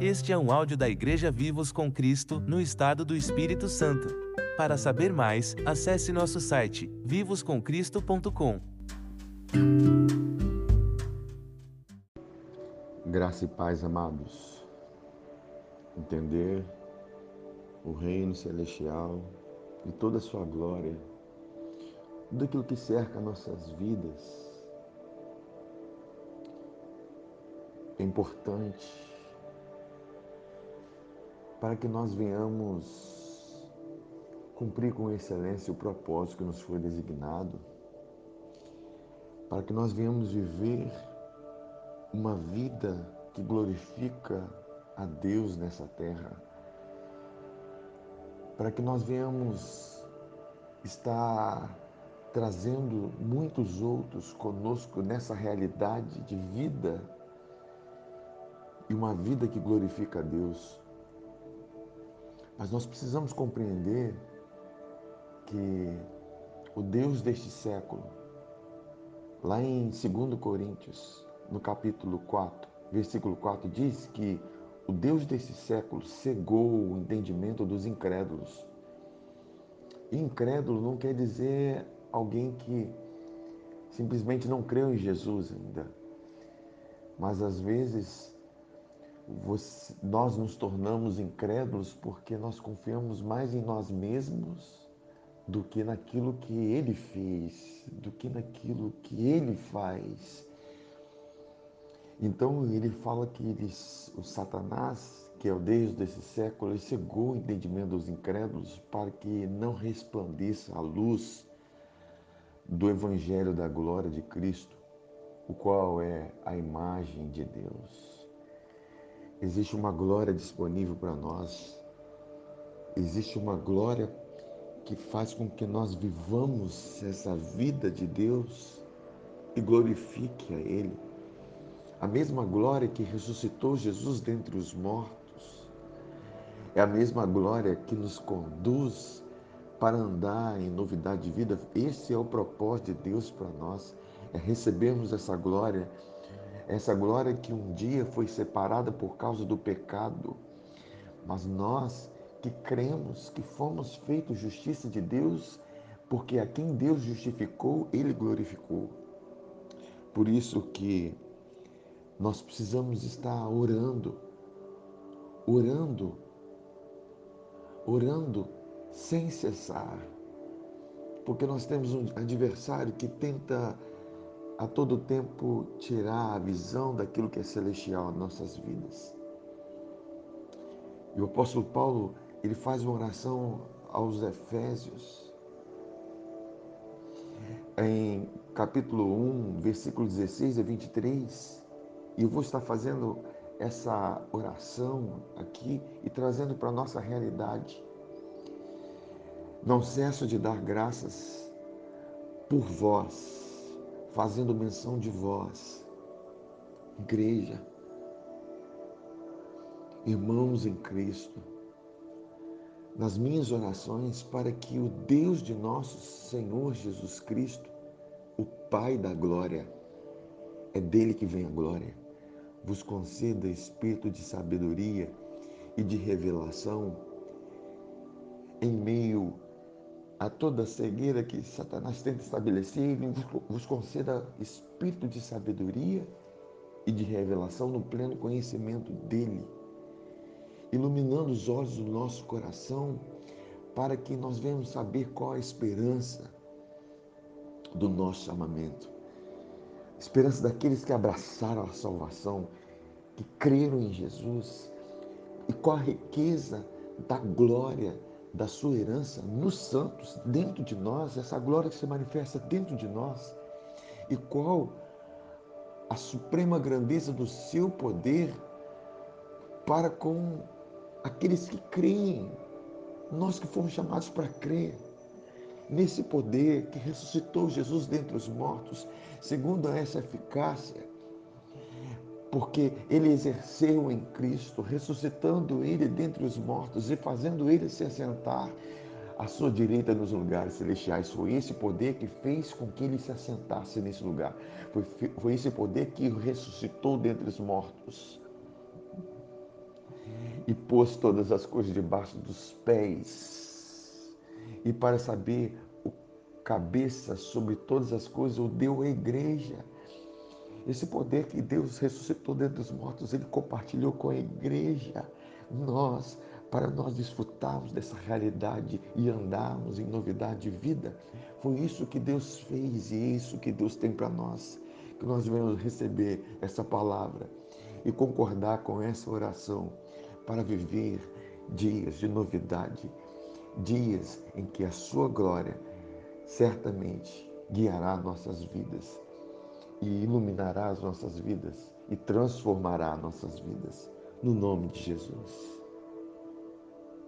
Este é um áudio da Igreja Vivos com Cristo, no estado do Espírito Santo. Para saber mais, acesse nosso site vivoscomcristo.com. Graça e paz, amados. Entender o reino celestial e toda a sua glória, tudo aquilo que cerca nossas vidas, é importante para que nós venhamos cumprir com excelência o propósito que nos foi designado, para que nós venhamos viver uma vida que glorifica a Deus nessa terra, para que nós venhamos estar trazendo muitos outros conosco nessa realidade de vida e uma vida que glorifica a Deus. Mas nós precisamos compreender que o Deus deste século, lá em 2 Coríntios, no capítulo 4, versículo 4, diz que o Deus desse século cegou o entendimento dos incrédulos. Incrédulo não quer dizer alguém que simplesmente não creu em Jesus ainda. Mas às vezes você, nós nos tornamos incrédulos porque nós confiamos mais em nós mesmos do que naquilo que Ele fez, do que naquilo que Ele faz. Então ele fala que eles, o Satanás, que é o Deus desse século, ele cegou o entendimento dos incrédulos para que não resplandeça a luz do Evangelho da glória de Cristo, o qual é a imagem de Deus. Existe uma glória disponível para nós. Existe uma glória que faz com que nós vivamos essa vida de Deus e glorifique a Ele. A mesma glória que ressuscitou Jesus dentre os mortos é a mesma glória que nos conduz para andar em novidade de vida. Esse é o propósito de Deus para nós, é recebermos essa glória essa glória que um dia foi separada por causa do pecado, mas nós que cremos que fomos feitos justiça de Deus, porque a quem Deus justificou, ele glorificou. Por isso que nós precisamos estar orando, orando, orando sem cessar, porque nós temos um adversário que tenta a todo tempo tirar a visão daquilo que é celestial em nossas vidas. E o apóstolo Paulo, ele faz uma oração aos Efésios, em capítulo 1, versículo 16 a 23, e eu vou estar fazendo essa oração aqui e trazendo para a nossa realidade. Não cesso de dar graças por vós, fazendo menção de vós, igreja, irmãos em Cristo, nas minhas orações para que o Deus de nosso Senhor Jesus Cristo, o Pai da glória, é dele que vem a glória, vos conceda espírito de sabedoria e de revelação em meio a toda cegueira que Satanás tenta estabelecer, ele vos conceda espírito de sabedoria e de revelação no pleno conhecimento dele, iluminando os olhos do nosso coração para que nós venhamos saber qual a esperança do nosso chamamento. Esperança daqueles que abraçaram a salvação, que creram em Jesus, e qual a riqueza da glória da sua herança nos santos, dentro de nós, essa glória que se manifesta dentro de nós, e qual a suprema grandeza do seu poder para com aqueles que creem, nós que fomos chamados para crer nesse poder que ressuscitou Jesus dentre os mortos, segundo essa eficácia porque ele exerceu em Cristo, ressuscitando ele dentre os mortos e fazendo ele se assentar à sua direita nos lugares celestiais. Foi esse poder que fez com que ele se assentasse nesse lugar. Foi, foi esse poder que o ressuscitou dentre os mortos e pôs todas as coisas debaixo dos pés. E para saber o cabeça sobre todas as coisas, o deu à igreja. Esse poder que Deus ressuscitou dentro dos mortos, ele compartilhou com a igreja. Nós, para nós desfrutarmos dessa realidade e andarmos em novidade de vida. Foi isso que Deus fez e é isso que Deus tem para nós. Que nós devemos receber essa palavra e concordar com essa oração para viver dias de novidade, dias em que a sua glória certamente guiará nossas vidas e iluminará as nossas vidas e transformará nossas vidas. No nome de Jesus.